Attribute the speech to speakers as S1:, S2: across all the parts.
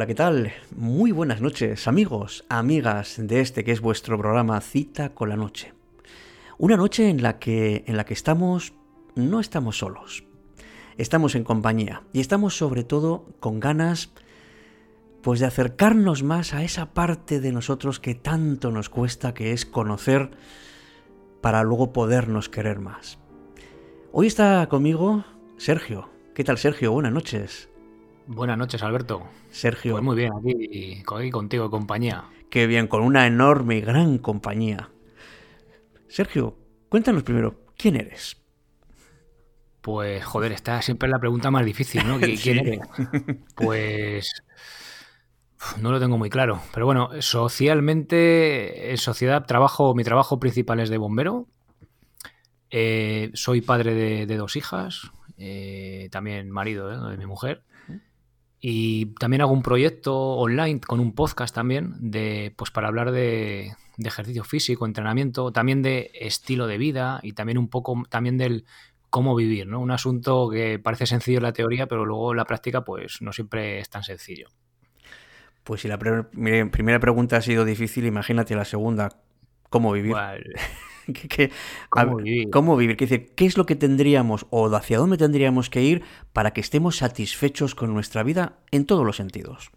S1: Hola, ¿qué tal? Muy buenas noches, amigos, amigas de este que es vuestro programa Cita con la Noche. Una noche en la que en la que estamos no estamos solos. Estamos en compañía y estamos sobre todo con ganas pues de acercarnos más a esa parte de nosotros que tanto nos cuesta que es conocer para luego podernos querer más. Hoy está conmigo Sergio. ¿Qué tal Sergio? Buenas noches.
S2: Buenas noches, Alberto.
S1: Sergio.
S2: Pues muy bien, aquí, aquí contigo, compañía.
S1: Qué bien, con una enorme y gran compañía. Sergio, cuéntanos primero, ¿quién eres?
S2: Pues, joder, esta siempre es la pregunta más difícil, ¿no? ¿Quién eres? Pues. No lo tengo muy claro. Pero bueno, socialmente, en sociedad, trabajo, mi trabajo principal es de bombero. Eh, soy padre de, dos hijas, eh, también marido ¿eh? de mi mujer. Y también hago un proyecto online con un podcast también de, pues para hablar de, ejercicio físico, entrenamiento, también de estilo de vida y también un poco también del cómo vivir, ¿no? Un asunto que parece sencillo en la teoría, pero luego en la práctica pues no siempre es tan sencillo.
S1: Pues si la primera pregunta ha sido difícil, imagínate la segunda, ¿cómo vivir? ¿Cómo, vivir? ¿Qué, es lo que tendríamos o hacia dónde tendríamos que ir para que estemos satisfechos con nuestra vida en todos los sentidos?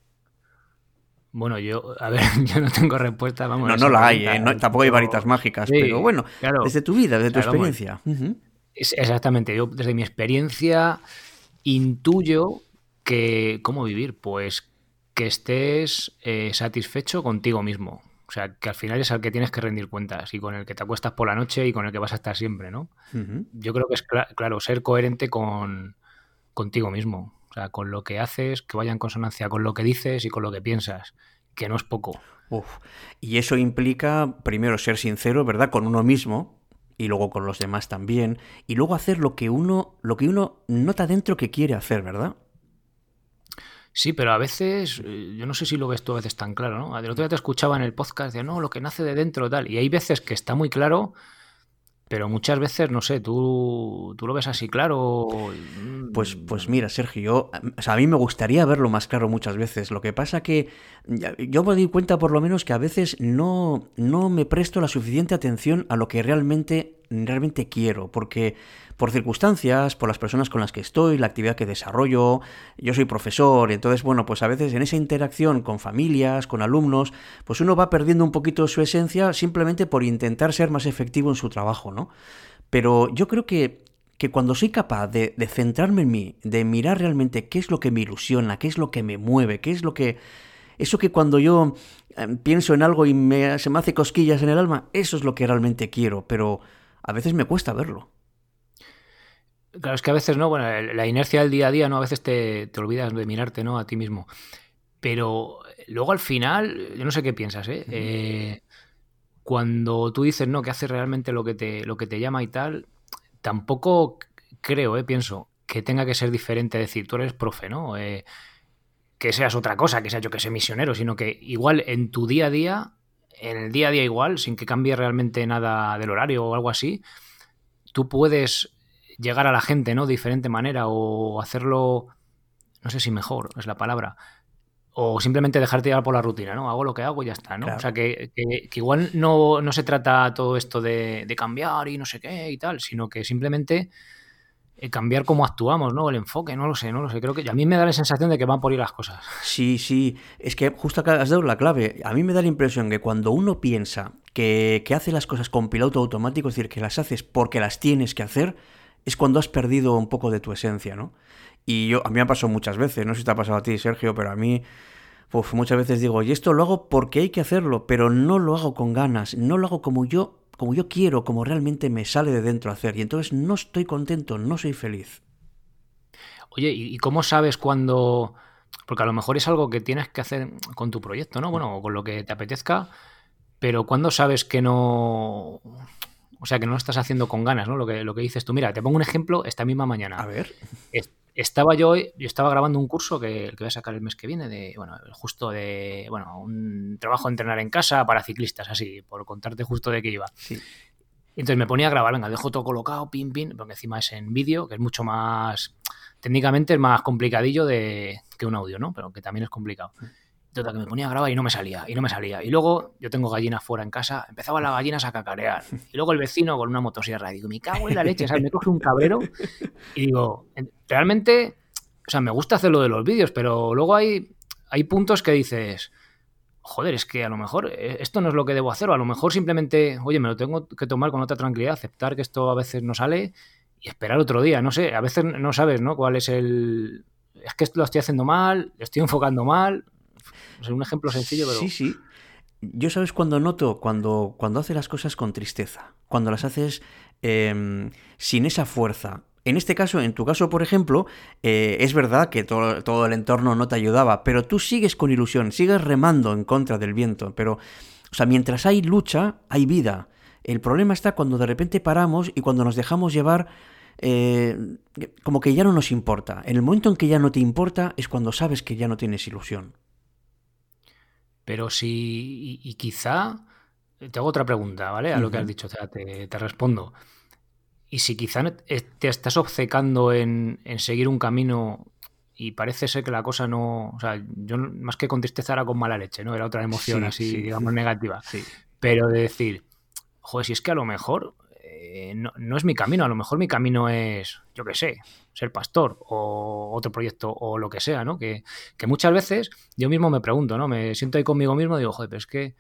S2: Bueno, yo, a ver, yo no tengo respuesta, vamos.
S1: No, no la hay, ¿eh? tampoco hay varitas mágicas, pero bueno, desde tu vida, desde tu experiencia.
S2: exactamente, yo desde mi experiencia intuyo que, ¿cómo vivir? Pues que estés eh, satisfecho contigo mismo. O sea, que al final es al que tienes que rendir cuentas y con el que te acuestas por la noche y con el que vas a estar siempre, ¿no? Yo creo que es claro, ser coherente con contigo mismo. O sea, con lo que haces, que vaya en consonancia con lo que dices y con lo que piensas, que no es poco.
S1: Y eso implica, primero, ser sincero, ¿verdad? Con uno mismo, y luego con los demás también, y luego hacer lo que uno, lo que uno nota dentro que quiere hacer, ¿verdad?
S2: Sí, pero a veces, eh, yo no sé si lo ves tú a veces tan claro, ¿no? El otro día te escuchaba en el podcast de, no, lo que nace de dentro, tal. Y hay veces que está muy claro, pero muchas veces, no sé, tú, tú lo ves así claro.
S1: Pues, pues mira, Sergio, yo, a mí me gustaría verlo más claro muchas veces. Lo que pasa que yo me doy cuenta por lo menos que a veces no, no me presto la suficiente atención a lo que realmente, realmente quiero, porque por circunstancias, por las personas con las que estoy, la actividad que desarrollo, yo soy profesor, entonces, bueno, pues a veces en esa interacción con familias, con alumnos, pues uno va perdiendo un poquito su esencia simplemente por intentar ser más efectivo en su trabajo, ¿no? Pero yo creo que, que cuando soy capaz de, centrarme en mí, de mirar realmente qué es lo que me ilusiona, qué es lo que me mueve, qué es lo que... Eso que cuando yo em, pienso en algo y se me hace cosquillas en el alma, eso es lo que realmente quiero, pero a veces me cuesta verlo.
S2: Claro, es que a veces, ¿no? Bueno, la inercia del día a día, ¿no? A veces te, te olvidas de mirarte, ¿no? A ti mismo. Pero luego al final, yo no sé qué piensas, ¿eh? eh cuando tú dices, no, que haces realmente lo que te, lo que te llama y tal, tampoco creo, ¿eh? Pienso que tenga que ser diferente. decir, tú eres profe, ¿no? Eh, que seas otra cosa, que seas yo que sé misionero, sino que igual en tu día a día, en el día a día igual, sin que cambie realmente nada del horario o algo así, tú puedes llegar a la gente, ¿no? De diferente manera o hacerlo, no sé si mejor es la palabra, o simplemente dejarte llevar por la rutina, ¿no? Hago lo que hago y ya está, ¿no? O sea, que, igual no, no, se trata todo esto de, cambiar y no sé qué y tal, sino que simplemente cambiar cómo actuamos, ¿no? El enfoque, no lo sé, no lo sé. Creo que a mí me da la sensación de que van por ir las cosas.
S1: Sí, sí. Es que justo acá has dado la clave. A mí me da la impresión que cuando uno piensa que, que hace las cosas con piloto automático, es decir, que las haces porque las tienes que hacer, es cuando has perdido un poco de tu esencia, ¿no? Y yo, a mí me ha pasado muchas veces, no sé si te ha pasado a ti, Sergio, pero a mí muchas veces digo, y esto lo hago porque hay que hacerlo, pero no lo hago con ganas, no lo hago como yo, como yo quiero, como realmente me sale de dentro hacer, y entonces no estoy contento, no soy feliz.
S2: Oye, ¿y cómo sabes cuando...? Porque a lo mejor es algo que tienes que hacer con tu proyecto, ¿no? Bueno, con lo que te apetezca, pero ¿cuándo sabes que no o sea, que no lo estás haciendo con ganas, ¿no? Lo que, lo que dices tú. Mira, te pongo un ejemplo esta misma mañana.
S1: A ver.
S2: Estaba yo, yo estaba grabando un curso que, que voy a sacar el mes que viene, de, bueno, justo de, bueno, un trabajo de entrenar en casa para ciclistas, así, por contarte justo de qué iba. Sí. Entonces me ponía a grabar, venga, dejo todo colocado, pin, pin, porque encima es en vídeo, que es mucho más, técnicamente es más complicadillo de, que un audio, ¿no? Pero que también es complicado. Total, que me ponía a grabar y no me salía, y no me salía. Y luego yo tengo gallinas fuera en casa, empezaban las gallinas a cacarear. Y luego el vecino con una motosierra. Y digo, me cago en la leche, ¿sabes? Me coge un cabrero y digo, realmente, o sea, me gusta hacer lo de los vídeos, pero luego hay, hay puntos que dices, joder, es que a lo mejor eh, esto no es lo que debo hacer, o a lo mejor simplemente, oye, me lo tengo que tomar con otra tranquilidad, aceptar que esto a veces no sale y esperar otro día. No sé, a veces no sabes, ¿no? ¿Cuál es el. Es que esto lo estoy haciendo mal, lo estoy enfocando mal, es un ejemplo sencillo, pero...
S1: Sí, sí. Yo sabes cuando noto, cuando, cuando haces las cosas con tristeza, cuando las haces em, sin esa fuerza. En este caso, en tu caso, por ejemplo, eh, es verdad que todo, todo, el entorno no te ayudaba, pero tú sigues con ilusión, sigues remando en contra del viento. Pero, o sea, mientras hay lucha, hay vida. El problema está cuando de repente paramos y cuando nos dejamos llevar eh, como que ya no nos importa. En el momento en que ya no te importa es cuando sabes que ya no tienes ilusión.
S2: Pero si, y, quizá, eh, te hago otra pregunta, ¿vale? A lo que has dicho, o sea, te, respondo. Y si quizá te estás obcecando en, seguir un camino y parece ser que la cosa no. O sea, yo más que con tristeza era con mala leche, ¿no? Era otra emoción así, digamos, negativa. Sí. Pero de decir, joder, si es que a lo mejor eh, no, no, es mi camino, a lo mejor mi camino es, yo qué sé, ser pastor o otro proyecto o lo que sea, ¿no? Que, muchas veces yo mismo me pregunto, ¿no? Me siento ahí conmigo mismo y digo, joder, pero es que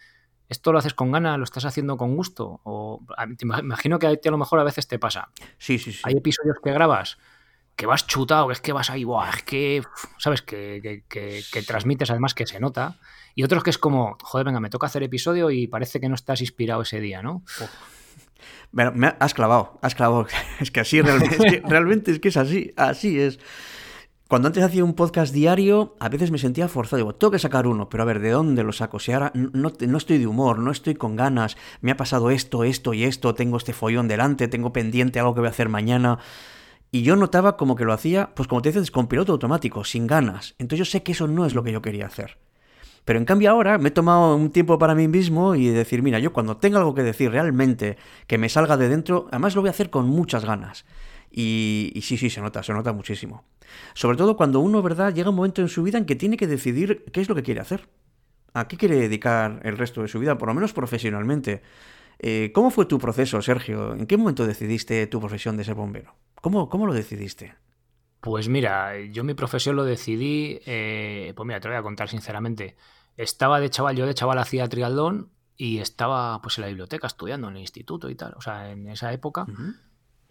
S2: esto lo haces con ganas, lo estás haciendo con gusto. O te imagino que a ti a lo mejor a veces te pasa.
S1: Sí, sí, sí.
S2: Hay episodios que grabas que vas chutado, que es que vas ahí, Buah, es que, ¿sabes? Que, que, transmites además que se nota. Y otros que es como, joder, venga, me toca hacer episodio y parece que no estás inspirado ese día, ¿no?
S1: Bueno, me has clavado, has clavado. Es que así realmente, es que, realmente es que es así, así es. Cuando antes hacía un podcast diario, a veces me sentía forzado. Digo, tengo que sacar uno, pero a ver, ¿de dónde lo saco? Si ahora no, no, estoy de humor, no estoy con ganas, me ha pasado esto, esto y esto, tengo este follón delante, tengo pendiente algo que voy a hacer mañana. Y yo notaba como que lo hacía, pues como te dices, con piloto automático, sin ganas. Entonces yo sé que eso no es lo que yo quería hacer. Pero en cambio ahora me he tomado un tiempo para mí mismo y decir, mira, yo cuando tenga algo que decir realmente que me salga de dentro, además lo voy a hacer con muchas ganas. Y, sí, sí, se nota, se nota muchísimo. Sobre todo cuando uno, ¿verdad?, llega un momento en su vida en que tiene que decidir qué es lo que quiere hacer. ¿A qué quiere dedicar el resto de su vida, por lo menos profesionalmente? Eh, ¿Cómo fue tu proceso, Sergio? ¿En qué momento decidiste tu profesión de ser bombero? ¿Cómo, cómo lo decidiste?
S2: Pues mira, yo mi profesión lo decidí, eh, pues mira, te voy a contar sinceramente. Estaba de chaval, yo de chaval hacía triatlón y estaba pues en la biblioteca estudiando en el instituto y tal, o sea, en esa época.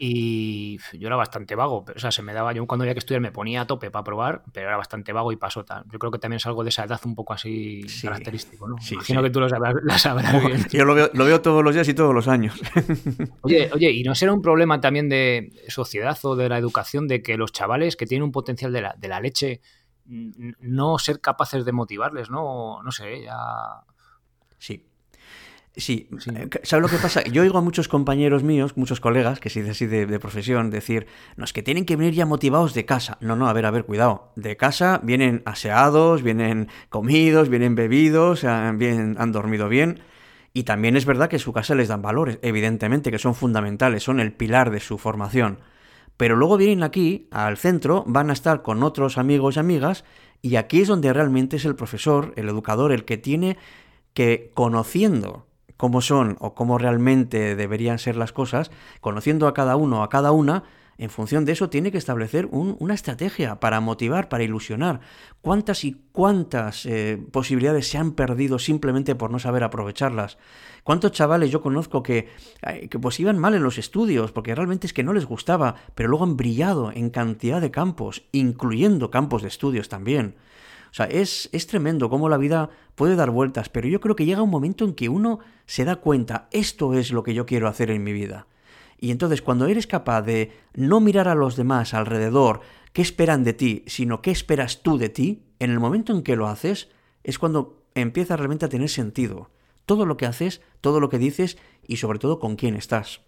S2: Y yo era bastante vago, pero, o sea, se me daba, yo cuando había que estudiar me ponía a tope para probar, pero era bastante vago y pasó tal. Yo creo que también es algo de esa edad un poco así característico, ¿no? Imagino que tú lo sabrás, bien.
S1: Yo lo veo, lo veo, todos los días y todos los años.
S2: Oye, oye, ¿y no será un problema también de sociedad o de la educación de que los chavales que tienen un potencial de la, de la leche no ser capaces de motivarles, ¿no? No sé, ya...
S1: Sí, Sí, eh, ¿sabes lo que pasa? Yo oigo a muchos compañeros míos, muchos colegas, que dice así de, profesión, decir, no, es que tienen que venir ya motivados de casa. No, no, a ver, a ver, cuidado. De casa vienen aseados, vienen comidos, vienen bebidos, han, han dormido bien. Y también es verdad que en su casa les dan valores, evidentemente, que son fundamentales, son el pilar de su formación. Pero luego vienen aquí, al centro, van a estar con otros amigos y amigas, y aquí es donde realmente es el profesor, el educador, el que tiene que, conociendo cómo son o cómo realmente deberían ser las cosas, conociendo a cada uno o a cada una, en función de eso tiene que establecer una estrategia para motivar, para ilusionar. ¿Cuántas y cuántas eh, posibilidades se han perdido simplemente por no saber aprovecharlas? ¿Cuántos chavales yo conozco que, que pues iban mal en los estudios porque realmente es que no les gustaba, pero luego han brillado en cantidad de campos, incluyendo campos de estudios también? O sea, es, es tremendo cómo la vida puede dar vueltas, pero yo creo que llega un momento en que uno se da cuenta, esto es lo que yo quiero hacer en mi vida. Y entonces cuando eres capaz de no mirar a los demás alrededor, qué esperan de ti, sino qué esperas tú de ti, en el momento en que lo haces, es cuando empieza realmente a tener sentido. Todo lo que haces, todo lo que dices y sobre todo con quién estás.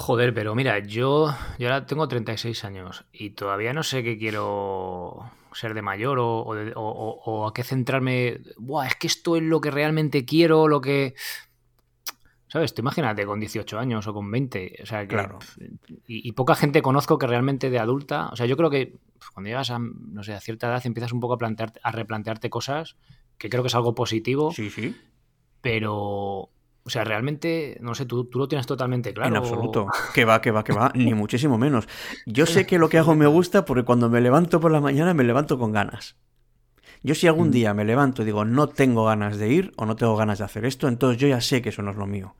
S2: Joder, pero mira, yo, yo ahora tengo 36 años y todavía no sé qué quiero ser de mayor o, a qué centrarme. Buah, es que esto es lo que realmente quiero, lo que. ¿Sabes? Tú imagínate con 18 años o con 20. O sea, que, claro. y, poca gente conozco que realmente de adulta. O sea, yo creo que cuando llegas a, no sé, a cierta edad empiezas un poco a, plantearte, a replantearte cosas, que creo que es algo positivo.
S1: Sí, sí.
S2: Pero, o sea, realmente, no sé, tú, tú lo tienes totalmente claro.
S1: En absoluto. Que va, que va, que va, ni muchísimo menos. Yo sé que lo que hago me gusta porque cuando me levanto por la mañana me levanto con ganas. Yo si algún mm. día me levanto y digo no tengo ganas de ir o no tengo ganas de hacer esto, entonces yo ya sé que eso no es lo mío.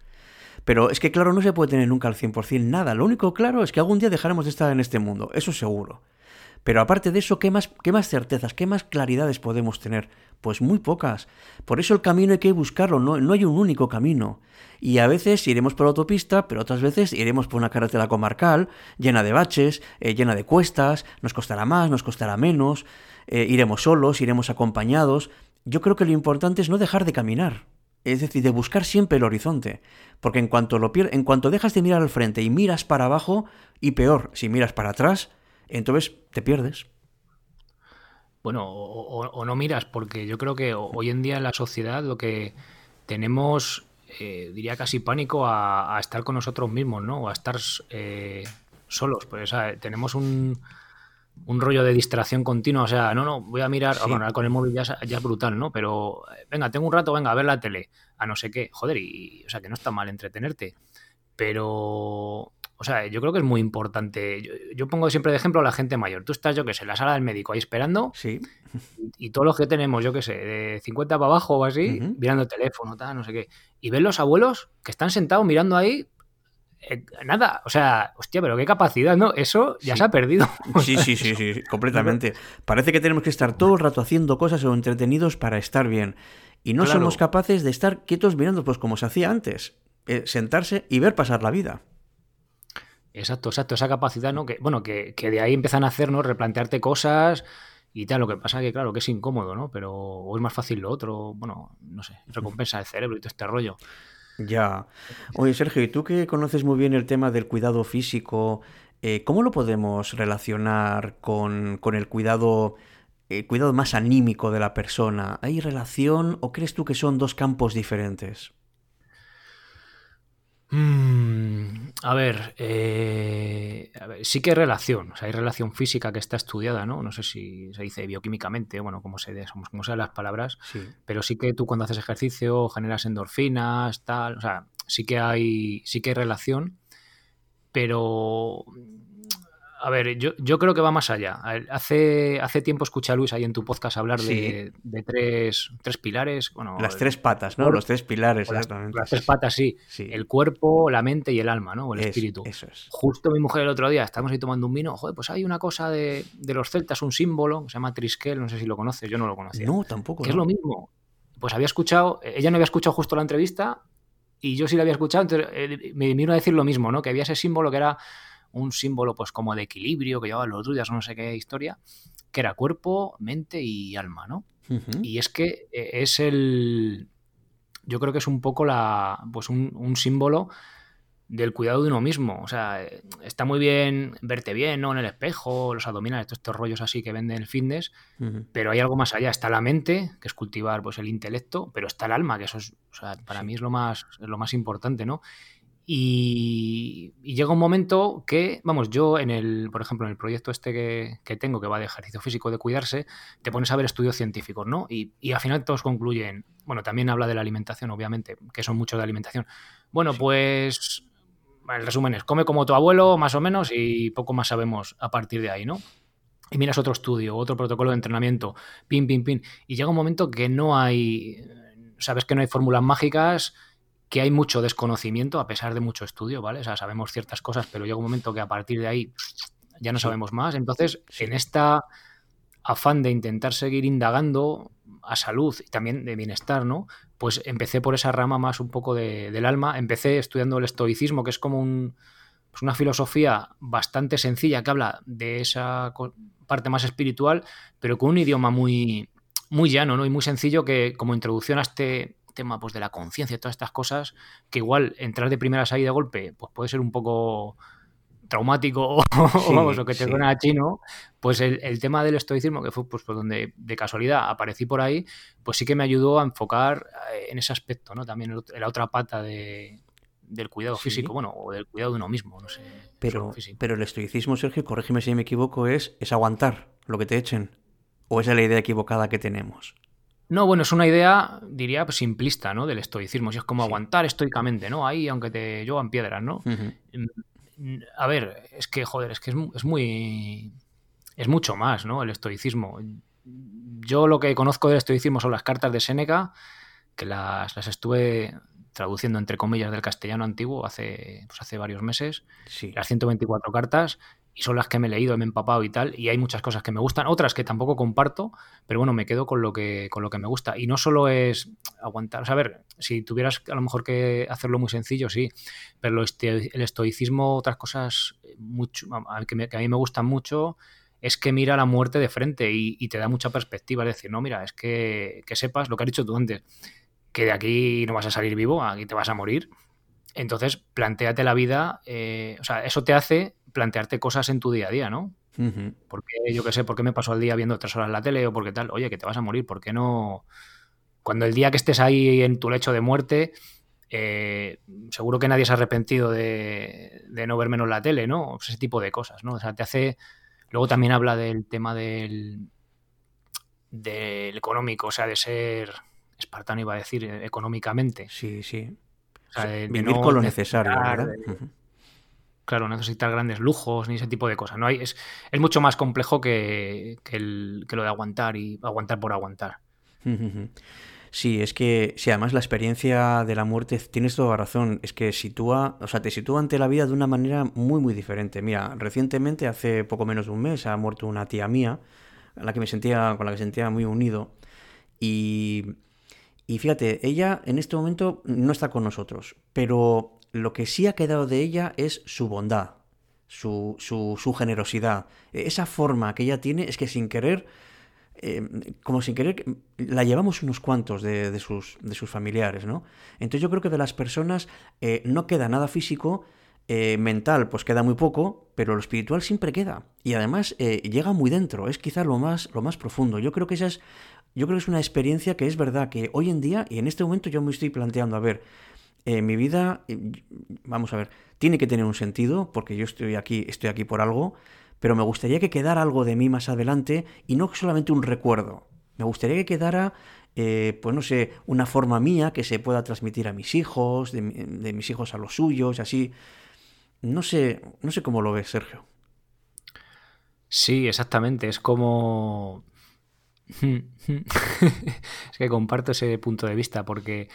S1: Pero es que claro, no se puede tener nunca al 100% nada. Lo único claro es que algún día dejaremos de estar en este mundo, eso seguro. Pero aparte de eso, ¿qué más, qué más certezas, qué más claridades podemos tener? Pues muy pocas. Por eso el camino hay que buscarlo, no, no hay un único camino. Y a veces iremos por autopista, pero otras veces iremos por una carretera comarcal, llena de baches, eh, llena de cuestas, nos costará más, nos costará menos. Eh, iremos solos, iremos acompañados. Yo creo que lo importante es no dejar de caminar, es decir, de buscar siempre el horizonte, porque en cuanto, lo en cuanto dejas de mirar al frente y miras para abajo, y peor, si miras para atrás, entonces te pierdes.
S2: Bueno, o, no miras, porque yo creo que hoy en día en la sociedad lo que tenemos, eh, diría casi pánico a, estar con nosotros mismos, ¿no? O a estar eh, solos. Pues, tenemos un, un rollo de distracción continua. O sea, no, no, voy a mirar. Ah, bueno, con el móvil ya, ya, es brutal, ¿no? Pero eh, venga, tengo un rato, venga, a ver la tele. A no sé qué. Joder, y, o sea, que no está mal entretenerte. Pero, o sea, yo creo que es muy importante. Yo, pongo siempre de ejemplo a la gente mayor. Tú estás, yo qué sé, en la sala del médico ahí esperando.
S1: Sí.
S2: Y, todos los que tenemos, yo qué sé, de 50 para abajo o así, mirando el teléfono, tal, no sé qué. Y ven los abuelos que están sentados mirando ahí eh, nada, o sea, hostia, pero qué capacidad, ¿no? Eso ya se ha perdido.
S1: Sí, sí, sí, sí, completamente. Parece que tenemos que estar todo el rato haciendo cosas o entretenidos para estar bien. Y no somos capaces de estar quietos mirando, pues como se hacía antes, eh, sentarse y ver pasar la vida.
S2: Exacto, exacto, esa capacidad, ¿no? Que, bueno, que, de ahí empiezan a hacernos replantearte cosas y tal. Lo que pasa que, claro, que es incómodo, ¿no? Pero o es más fácil lo otro, bueno, no sé, recompensa el cerebro y todo este rollo.
S1: Ya. Oye, Sergio, y tú que conoces muy bien el tema del cuidado físico, eh, ¿cómo lo podemos relacionar con, con el cuidado, el cuidado más anímico de la persona? ¿Hay relación o crees tú que son dos campos diferentes?
S2: Mm, a, ver, eh, sí que hay relación, o sea, hay relación física que está estudiada, ¿no? No sé si se dice bioquímicamente, bueno, como, se, como sean las palabras, pero sí que tú cuando haces ejercicio generas endorfinas, tal, o sea, sí que hay, sí que hay relación, pero a ver, yo, yo, creo que va más allá. Hace, hace tiempo escuché a Luis ahí en tu podcast hablar de, tres, tres, pilares. Bueno,
S1: las tres patas, ¿no? Los tres pilares, exactamente.
S2: Las, tres patas, sí. El cuerpo, la mente y el alma, ¿no? O el espíritu.
S1: Eso es.
S2: Justo mi mujer el otro día, estábamos ahí tomando un vino. Joder, pues hay una cosa de, los celtas, un símbolo que se llama Triskel, no sé si lo conoces, yo no lo conocía.
S1: No, tampoco.
S2: Que es lo mismo. Pues había escuchado, ella no había escuchado justo la entrevista y yo sí la había escuchado, entonces eh, me vino a decir lo mismo, ¿no? Que había ese símbolo que era un símbolo pues como de equilibrio que llevaban los druidas o no sé qué historia, que era cuerpo, mente y alma, ¿no? Y es que eh, es el... Yo creo que es un poco la, pues un, símbolo del cuidado de uno mismo. O sea, está muy bien verte bien, ¿no? En el espejo, los abdominales, todos estos rollos así que venden el fitness, pero hay algo más allá. Está la mente, que es cultivar pues el intelecto, pero está el alma, que eso es, o sea, para mí es lo más, es lo más importante, ¿no? Y, llega un momento que, vamos, yo en el, por ejemplo, en el proyecto este que, tengo, que va de ejercicio físico, de cuidarse, te pones a ver estudios científicos, ¿no? Y, al final todos concluyen, bueno, también habla de la alimentación, obviamente, que son muchos de alimentación. Bueno, pues el resumen es, come como tu abuelo, más o menos, y poco más sabemos a partir de ahí, ¿no? Y miras otro estudio, otro protocolo de entrenamiento, pin, pin, pin. Y llega un momento que no hay, sabes que no hay fórmulas mágicas, que hay mucho desconocimiento a pesar de mucho estudio, ¿vale? O sea, sabemos ciertas cosas, pero llega un momento que a partir de ahí ya no sabemos más. Entonces, en esta afán de intentar seguir indagando a salud y también de bienestar, ¿no? Pues empecé por esa rama más un poco del alma. Empecé estudiando el estoicismo, que es como un, pues una filosofía bastante sencilla que habla de esa parte más espiritual, pero con un idioma muy, muy llano, ¿no? Y muy sencillo que como introducción a este tema pues, de la conciencia y todas estas cosas, que igual entrar de primeras ahí de golpe, pues puede ser un poco traumático o, vamos, lo que te suena a chino, pues el, tema del estoicismo, que fue pues, por donde de casualidad aparecí por ahí, pues sí que me ayudó a enfocar eh, en ese aspecto, ¿no? También en la otra pata de, del cuidado físico, bueno, o del cuidado de uno mismo, no sé.
S1: Pero, pero el estoicismo, Sergio, corrígeme si me equivoco, es, es aguantar lo que te echen. ¿O es la idea equivocada que tenemos?
S2: No, bueno, es una idea, diría, pues, simplista, ¿no? Del estoicismo. Si es como aguantar estoicamente, ¿no? Ahí, aunque te llevan piedras, ¿no? Mm, a ver, es que, joder, es que es, muy. Es mucho más, ¿no? El estoicismo. Yo lo que conozco del estoicismo son las cartas de Séneca, que las, las estuve traduciendo entre comillas del castellano antiguo hace, pues hace varios meses. Sí. Las 124 cartas y son las que me he leído, me he empapado y tal, y hay muchas cosas que me gustan, otras que tampoco comparto, pero bueno, me quedo con lo que, con lo que me gusta. Y no solo es aguantar, o sea, a ver, si tuvieras a lo mejor que hacerlo muy sencillo, sí, pero el estoicismo, otras cosas mucho, que, a mí me gustan mucho, es que mira la muerte de frente y, te da mucha perspectiva, es decir, no, mira, es que, que sepas lo que has dicho tú antes, que de aquí no vas a salir vivo, aquí te vas a morir. Entonces, planteate la vida, eh, o sea, eso te hace plantearte cosas en tu día a día, ¿no? Porque yo qué sé, ¿por qué me paso el día viendo tres horas la tele o por qué tal? Oye, que te vas a morir, ¿por qué no? Cuando el día que estés ahí en tu lecho de muerte, eh, seguro que nadie se ha arrepentido de, no ver menos la tele, ¿no? Ese tipo de cosas, ¿no? O sea, te hace. Luego también habla del tema del. del económico, o sea, de ser espartano, iba a decir, económicamente.
S1: Sí, sí. O sea, de, Vivir con lo necesario, ¿verdad?
S2: Claro, no necesitar grandes lujos ni ese tipo de cosas. ¿no? Hay, es, es mucho más complejo que, el, que, lo de aguantar y aguantar por aguantar.
S1: Sí, es que, sí, además la experiencia de la muerte, tienes toda razón, es que sitúa, o sea, te sitúa ante la vida de una manera muy, muy diferente. Mira, recientemente, hace poco menos de un mes, ha muerto una tía mía, a la que me sentía, con la que me sentía muy unido, y, y fíjate, ella en este momento no está con nosotros, pero lo que sí ha quedado de ella es su bondad, su, su, generosidad. Esa forma que ella tiene es que sin querer, eh, como sin querer, la llevamos unos cuantos de, sus, de sus familiares, ¿no? Entonces yo creo que de las personas eh, no queda nada físico, eh, mental pues queda muy poco, pero lo espiritual siempre queda. Y además llega muy dentro, es quizá lo más, lo más profundo. Yo creo que esa es, yo creo que es una experiencia que es verdad que hoy en día, y en este momento yo me estoy planteando, a ver, eh, mi vida, vamos a ver, tiene que tener un sentido, porque yo estoy aquí, estoy aquí por algo, pero me gustaría que quedara algo de mí más adelante y no solamente un recuerdo. Me gustaría que quedara, eh, pues no sé, una forma mía que se pueda transmitir a mis hijos, de, de mis hijos a los suyos, así. No sé, no sé cómo lo ves, Sergio.
S2: Sí, exactamente. Es como. es que comparto ese punto de vista porque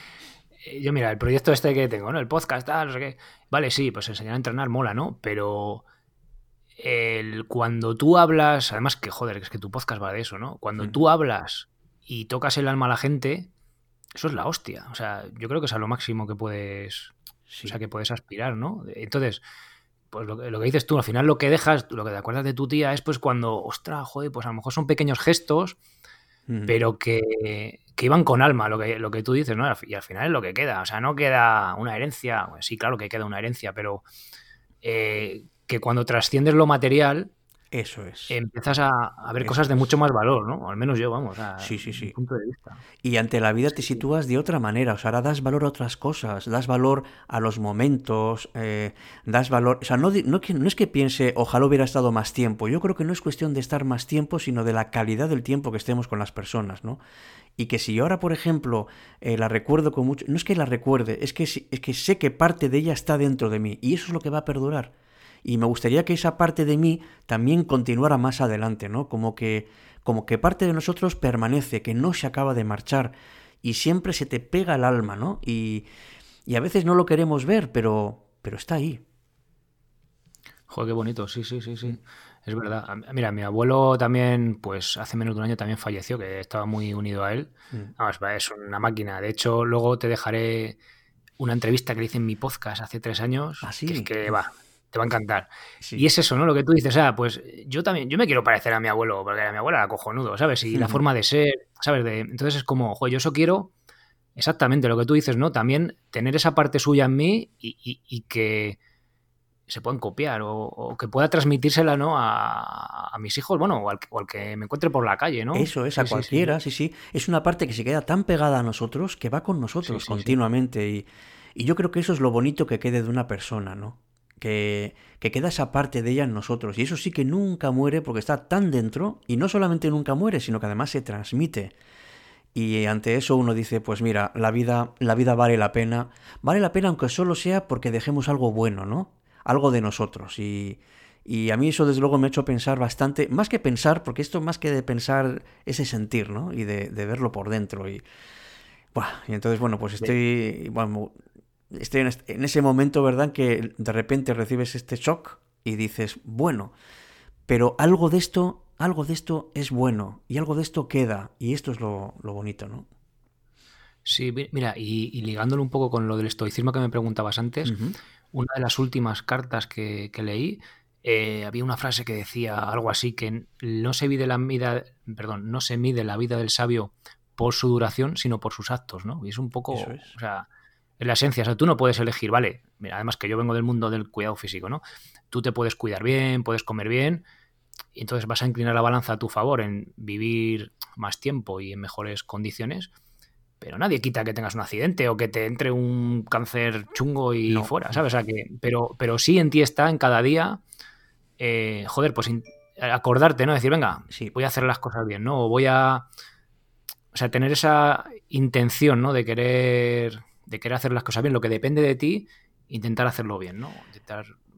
S2: yo mira, el proyecto este que tengo, ¿no? El podcast, tal, no sé qué. Vale, sí, pues enseñar a entrenar mola, ¿no? Pero el, cuando tú hablas, además que joder, es que tu podcast va de eso, ¿no? Cuando tú hablas y tocas el alma a la gente, eso es la hostia. O sea, yo creo que es a lo máximo que puedes, o sea, que puedes aspirar, ¿no? Entonces, pues lo, lo, que dices tú, al final lo que dejas, lo que te acuerdas de tu tía es pues cuando, ostras, joder, pues a lo mejor son pequeños gestos, pero que, que iban con alma, lo que, lo que tú dices, ¿no? Y al final es lo que queda. O sea, no queda una herencia. sí, claro que queda una herencia, pero eh, que cuando trasciendes lo material,
S1: eso es.
S2: Empiezas a, ver cosas de mucho más valor, ¿no? al menos yo, vamos, a
S1: sí, sí, sí.
S2: Mi punto de vista.
S1: Y ante la vida te sitúas de otra manera, o sea, ahora das valor a otras cosas, das valor a los momentos, eh, das valor... O sea, no, no, no es que piense, ojalá hubiera estado más tiempo, yo creo que no es cuestión de estar más tiempo, sino de la calidad del tiempo que estemos con las personas, ¿no? Y que si yo ahora, por ejemplo, eh, la recuerdo con mucho... No es que la recuerde, es que, es que sé que parte de ella está dentro de mí, y eso es lo que va a perdurar y me gustaría que esa parte de mí también continuara más adelante, ¿no? Como que, como que parte de nosotros permanece, que no se acaba de marchar y siempre se te pega el alma, ¿no? Y, y a veces no lo queremos ver, pero, pero está ahí.
S2: Joder, qué bonito, sí, sí, sí, sí. Es verdad. Mira, mi abuelo también, pues hace menos de un año también falleció, que estaba muy unido a él. Mm. es una máquina. De hecho, luego te dejaré una entrevista que le hice en mi podcast hace tres años.
S1: Así.
S2: ¿Ah, que, es que va, te va a encantar. Y es eso, ¿no? Lo que tú dices, o sea, pues yo también, yo me quiero parecer a mi abuelo, porque a mi abuela era cojonudo, ¿sabes? Y la forma de ser, ¿sabes? De, entonces es como, joder, yo eso quiero exactamente lo que tú dices, ¿no? También tener esa parte suya en mí y, que se puedan copiar o, que pueda transmitírsela ¿no? A, mis hijos, bueno, o al, que me encuentre por la calle, ¿no?
S1: Eso es, a cualquiera, sí, sí, Es una parte que se queda tan pegada a nosotros que va con nosotros continuamente y, Y yo creo que eso es lo bonito que quede de una persona, ¿no? Que, que queda esa parte de ella en nosotros. Y eso sí que nunca muere porque está tan dentro y no solamente nunca muere, sino que además se transmite. Y ante eso uno dice, pues mira, la vida, la vida vale la pena. Vale la pena aunque solo sea porque dejemos algo bueno, ¿no? Algo de nosotros. Y, y a mí eso desde luego me ha hecho pensar bastante, más que pensar, porque esto más que de pensar, ese sentir, ¿no? Y de, verlo por dentro. Y, y entonces, bueno, pues estoy, bueno, estoy en, ese momento, ¿verdad? Que de repente recibes este shock y dices, bueno, pero algo de esto, algo de esto es bueno y algo de esto queda. Y esto es lo, bonito, ¿no?
S2: Sí, mira, y, ligándolo un poco con lo del estoicismo que me preguntabas antes, una de las últimas cartas que, que leí eh, había una frase que decía algo así que no se mide la vida, perdón, no se mide la vida del sabio por su duración, sino por sus actos, ¿no? Y es un poco, o sea, en la esencia, o sea, tú no puedes elegir, vale, mira, además que yo vengo del mundo del cuidado físico, ¿no? Tú te puedes cuidar bien, puedes comer bien, y entonces vas a inclinar la balanza a tu favor en vivir más tiempo y en mejores condiciones, pero nadie quita que tengas un accidente o que te entre un cáncer chungo y fuera, ¿sabes? O sea, que, pero, pero sí en ti está en cada día eh, joder, pues acordarte, ¿no? Decir, venga, sí. voy a hacer las cosas bien, ¿no? O voy a. O sea, tener esa intención, ¿no? De querer, de querer hacer las cosas bien. Lo que depende de ti, intentar hacerlo bien, ¿no?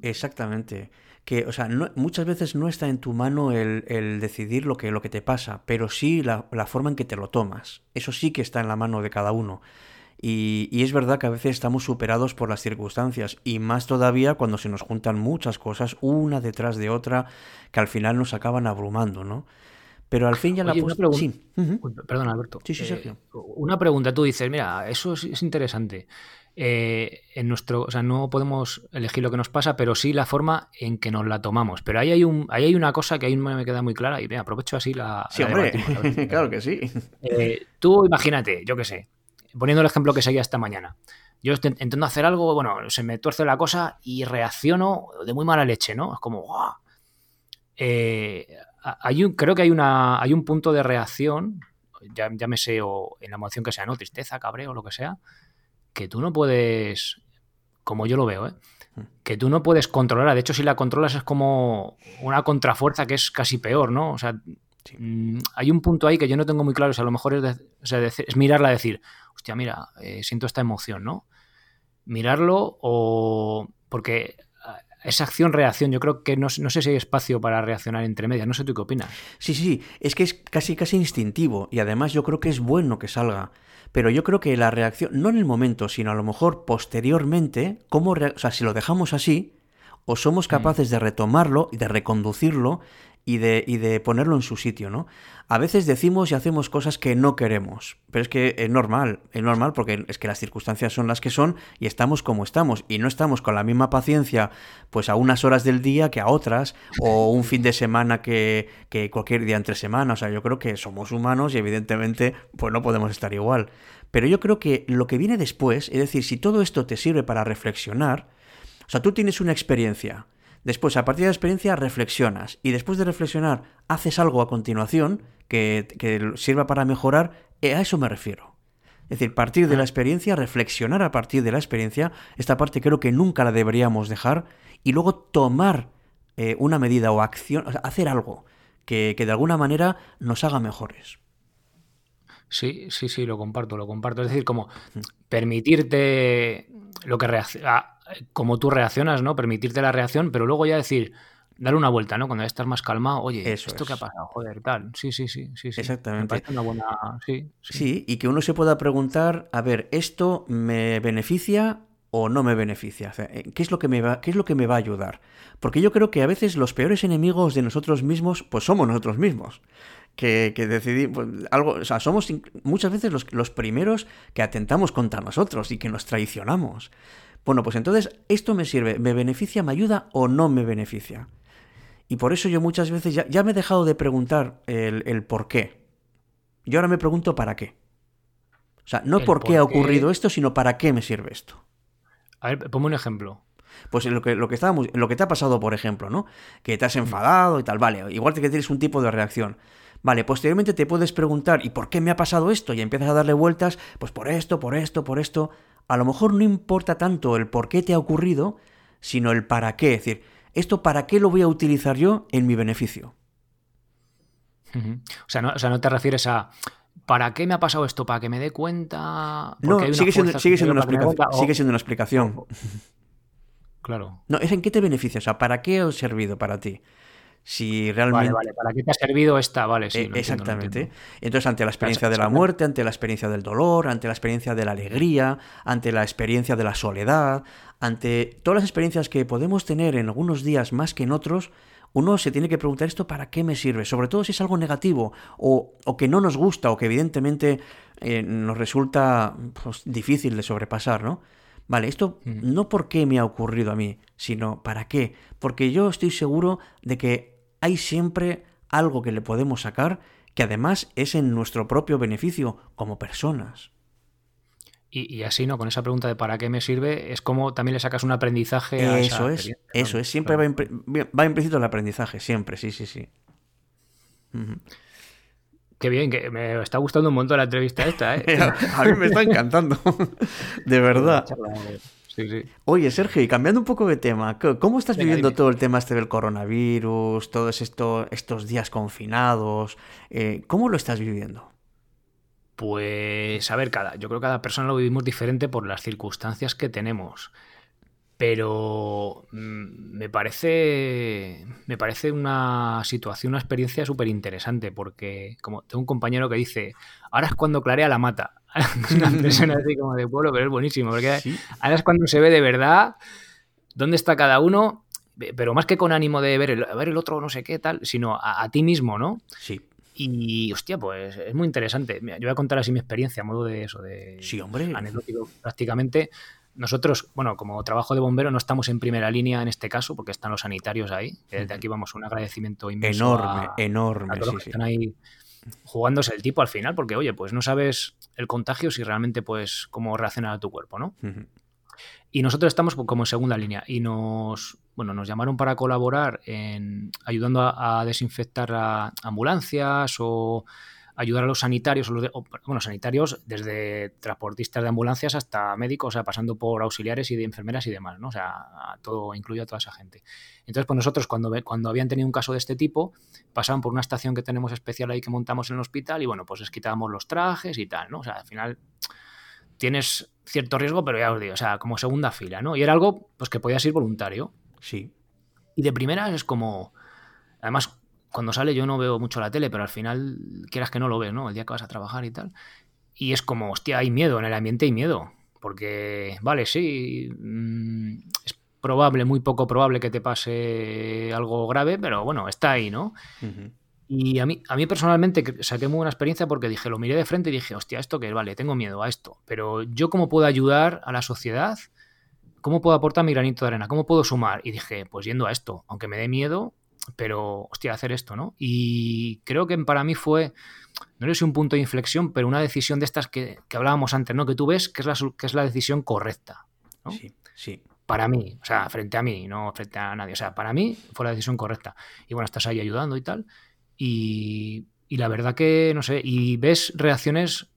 S1: Exactamente. Que, o sea, muchas veces no está en tu mano el, decidir lo que, lo que te pasa, pero sí la, forma en que te lo tomas. Eso sí que está en la mano de cada uno. Y, es verdad que a veces estamos superados por las circunstancias y más todavía cuando se nos juntan muchas cosas una detrás de otra que al final nos acaban abrumando, ¿no? Pero al fin ya la
S2: pregunta. Sí. Perdón, Alberto. Sí, sí, eh, Sergio. una pregunta, tú dices, mira, eso es, interesante. Eh, en nuestro, o sea, no podemos elegir lo que nos pasa, pero sí la forma en que nos la tomamos. Pero ahí hay un, ahí hay una cosa que ahí me queda muy clara y me aprovecho así la.
S1: Sí, hombre, claro que sí.
S2: Eh, tú imagínate, yo qué sé, poniendo el ejemplo que seguía esta mañana. Yo intento hacer algo, bueno, se me tuerce la cosa y reacciono de muy mala leche, ¿no? Es como, ¡guau! Eh, hay un, creo que hay, una, hay un punto de reacción, ya, llámese o en la emoción que sea, ¿no? Tristeza, cabreo, lo que sea, que tú no puedes, como yo lo veo, ¿eh? Mm. que tú no puedes controlar. De hecho, si la controlas es como una contrafuerza que es casi peor, ¿no? O sea, Mm, hay un punto ahí que yo no tengo muy claro, o sea, a lo mejor es, es mirarla y decir, hostia, mira, eh, siento esta emoción, ¿no? Mirarlo o... porque esa acción-reacción, yo creo que no, no, sé si hay espacio para reaccionar entre medias, no sé tú qué opinas.
S1: Sí, sí, es que es casi, casi instintivo y además yo creo que es bueno que salga. Pero yo creo que la reacción, no en el momento, sino a lo mejor posteriormente, cómo o sea, si lo dejamos así, o somos mm. capaces de retomarlo y de reconducirlo y de, y de ponerlo en su sitio, ¿no? A veces decimos y hacemos cosas que no queremos, pero es que es normal, es normal porque es que las circunstancias son las que son y estamos como estamos y no estamos con la misma paciencia pues a unas horas del día que a otras o un fin de semana que, que cualquier día entre semana, o sea, yo creo que somos humanos y evidentemente pues no podemos estar igual. Pero yo creo que lo que viene después, es decir, si todo esto te sirve para reflexionar, o sea, tú tienes una experiencia, Después, a partir de la experiencia, reflexionas. Y después de reflexionar, haces algo a continuación que, sirva para mejorar. Eh, a eso me refiero. Es decir, partir de la experiencia, reflexionar a partir de la experiencia. Esta parte creo que nunca la deberíamos dejar. Y luego tomar eh, una medida o acción, o sea, hacer algo que, de alguna manera nos haga mejores.
S2: Sí, sí, sí, lo comparto, lo comparto. Es decir, como permitirte lo que reacciona como tú reaccionas, ¿no? Permitirte la reacción, pero luego ya decir, darle una vuelta, ¿no? Cuando ya estás más calmado, oye, ¿esto qué ha pasado? Joder, tal. Sí, sí, sí, sí. sí.
S1: Exactamente. una buena... Sí, sí. y que uno se pueda preguntar, a ver, ¿esto me beneficia o no me beneficia? Eh, ¿qué, es lo que me va, ¿Qué es lo que me va a ayudar? Porque yo creo que a veces los peores enemigos de nosotros mismos, pues somos nosotros mismos. Que, que decidimos pues, algo, o sea, somos muchas veces los, los primeros que atentamos contra nosotros y que nos traicionamos. Bueno, pues entonces, ¿esto me sirve? ¿Me beneficia, me ayuda o no me beneficia? Y por eso yo muchas veces ya, me he dejado de preguntar el, por qué. Yo ahora me pregunto para qué. O sea, no por qué ha ocurrido esto, sino para qué me sirve esto.
S2: A ver, ponme un ejemplo.
S1: Pues lo que, lo que estábamos, lo que te ha pasado, por ejemplo, ¿no? Que te has enfadado y tal, vale, igual que tienes un tipo de reacción. Vale, posteriormente te puedes preguntar, ¿y por qué me ha pasado esto? Y empiezas a darle vueltas, pues por esto, por esto, por esto a lo mejor no importa tanto el por qué te ha ocurrido, sino el para qué. Es decir, ¿esto para qué lo voy a utilizar yo en mi beneficio?
S2: o, sea, no, o sea, no te refieres a ¿para qué me ha pasado esto? ¿Para que me dé cuenta?
S1: No, sigue siendo, sigue, siendo una explicación, sigue siendo una explicación.
S2: Claro.
S1: No, es en qué te beneficia, o sea, ¿para qué ha servido para ti? Si realmente...
S2: Vale, vale, ¿para qué te ha servido esta? Vale, sí.
S1: Eh, exactamente. Entonces, ante la experiencia de la muerte, ante la experiencia del dolor, ante la experiencia de la alegría, ante la experiencia de la soledad, ante todas las experiencias que podemos tener en algunos días más que en otros, uno se tiene que preguntar esto para qué me sirve, sobre todo si es algo negativo o, que no nos gusta o que evidentemente eh, nos resulta pues, difícil de sobrepasar, ¿no? Vale, esto mm. no por qué me ha ocurrido a mí, sino para qué. Porque yo estoy seguro de que hay siempre algo que le podemos sacar que además es en nuestro propio beneficio como personas.
S2: Y, así, ¿no? Con esa pregunta de ¿para qué me sirve? Es como también le sacas un aprendizaje a
S1: Eso es, eso es. Siempre va, implícito el aprendizaje, siempre, sí, sí, sí.
S2: Qué bien, que me está gustando un montón la entrevista esta, ¿eh?
S1: a mí me está encantando, de verdad. Oye, Sergio, y cambiando un poco de tema, ¿cómo estás viviendo todo el tema este del coronavirus, todos esto, estos días confinados? Eh, ¿Cómo lo estás viviendo?
S2: Pues, a ver, cada, yo creo que cada persona lo vivimos diferente por las circunstancias que tenemos. Pero mm, me parece, me parece una situación, una experiencia súper interesante, porque como tengo un compañero que dice, ahora es cuando clarea la mata. una persona así como de pueblo, pero es buenísimo, porque ahora es cuando se ve de verdad dónde está cada uno, pero más que con ánimo de ver el, ver el otro no sé qué tal, sino a, a ti mismo, ¿no?
S1: Sí.
S2: Y, hostia, pues es muy interesante. yo voy a contar así mi experiencia, a modo de eso, de
S1: sí, hombre.
S2: anecdótico prácticamente. Nosotros, bueno, como trabajo de bombero, no estamos en primera línea en este caso, porque están los sanitarios ahí. Desde aquí vamos, un agradecimiento inmenso.
S1: Enorme, enorme.
S2: A todos que están ahí jugándose el tipo al final, porque oye, pues no sabes el contagio si realmente, pues, cómo reacciona tu cuerpo, ¿no? Y nosotros estamos como en segunda línea y nos, bueno, nos llamaron para colaborar en ayudando a, a desinfectar a ambulancias o ayudar a los sanitarios, bueno, sanitarios desde transportistas de ambulancias hasta médicos, o sea, pasando por auxiliares y de enfermeras y demás, ¿no? O sea, todo incluye a toda esa gente. Entonces, pues nosotros cuando, cuando habían tenido un caso de este tipo, pasaban por una estación que tenemos especial ahí que montamos en el hospital y bueno, pues les quitábamos los trajes y tal, ¿no? O sea, al final tienes cierto riesgo, pero ya os digo, o sea, como segunda fila, ¿no? Y era algo pues que podías ir voluntario.
S1: Sí.
S2: Y de primeras es como además cuando sale yo no veo mucho la tele, pero al final quieras que no lo ves, ¿no? El día que vas a trabajar y tal. Y es como, hostia, hay miedo, en el ambiente hay miedo. Porque, vale, sí, mm, es probable, muy poco probable que te pase algo grave, pero bueno, está ahí, ¿no? Y a mí, a mí personalmente saqué muy buena experiencia porque dije, lo miré de frente y dije, hostia, esto que vale, tengo miedo a esto. Pero yo cómo puedo ayudar a la sociedad, cómo puedo aportar mi granito de arena, cómo puedo sumar. Y dije, pues yendo a esto, aunque me dé miedo, pero, hostia, hacer esto, ¿no? Y creo que para mí fue, no sé si un punto de inflexión, pero una decisión de estas que, hablábamos antes, ¿no? Que tú ves que es la, que es la decisión correcta, ¿no?
S1: Sí, sí.
S2: Para mí, o sea, frente a mí, no frente a nadie. O sea, para mí fue la decisión correcta. Y bueno, estás ahí ayudando y tal. Y, y la verdad que, no sé, y ves reacciones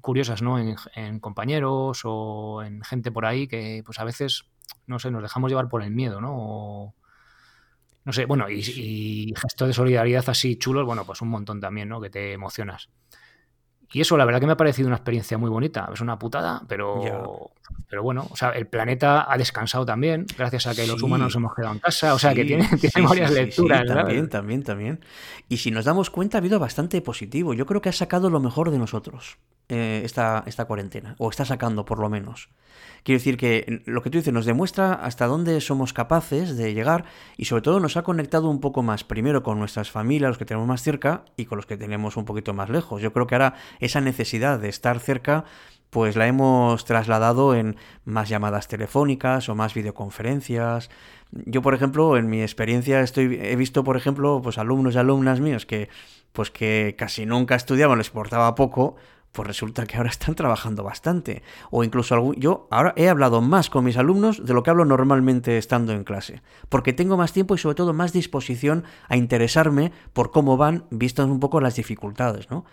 S2: curiosas, ¿no? En, en, compañeros o en gente por ahí que, pues a veces, no sé, nos dejamos llevar por el miedo, ¿no? O, no sé, bueno, y, y gestos de solidaridad así chulos, bueno, pues un montón también, ¿no? Que te emocionas. Y eso, la verdad que me ha parecido una experiencia muy bonita. Es una putada, pero, pero bueno, o sea, el planeta ha descansado también, gracias a que los humanos hemos quedado en casa. O sea, que tiene, tiene varias lecturas.
S1: también, también, también. Y si nos damos cuenta, ha habido bastante positivo. Yo creo que ha sacado lo mejor de nosotros eh, esta, esta cuarentena, o está sacando por lo menos. Quiero decir que lo que tú dices nos demuestra hasta dónde somos capaces de llegar y sobre todo nos ha conectado un poco más, primero con nuestras familias, los que tenemos más cerca y con los que tenemos un poquito más lejos. Yo creo que ahora esa necesidad de estar cerca pues la hemos trasladado en más llamadas telefónicas o más videoconferencias. Yo, por ejemplo, en mi experiencia estoy, he visto, por ejemplo, pues alumnos y alumnas míos que pues que casi nunca estudiaban, les importaba poco, pues resulta que ahora están trabajando bastante. O incluso algún, yo ahora he hablado más con mis alumnos de lo que hablo normalmente estando en clase. Porque tengo más tiempo y sobre todo más disposición a interesarme por cómo van, vistas un poco las dificultades, ¿no?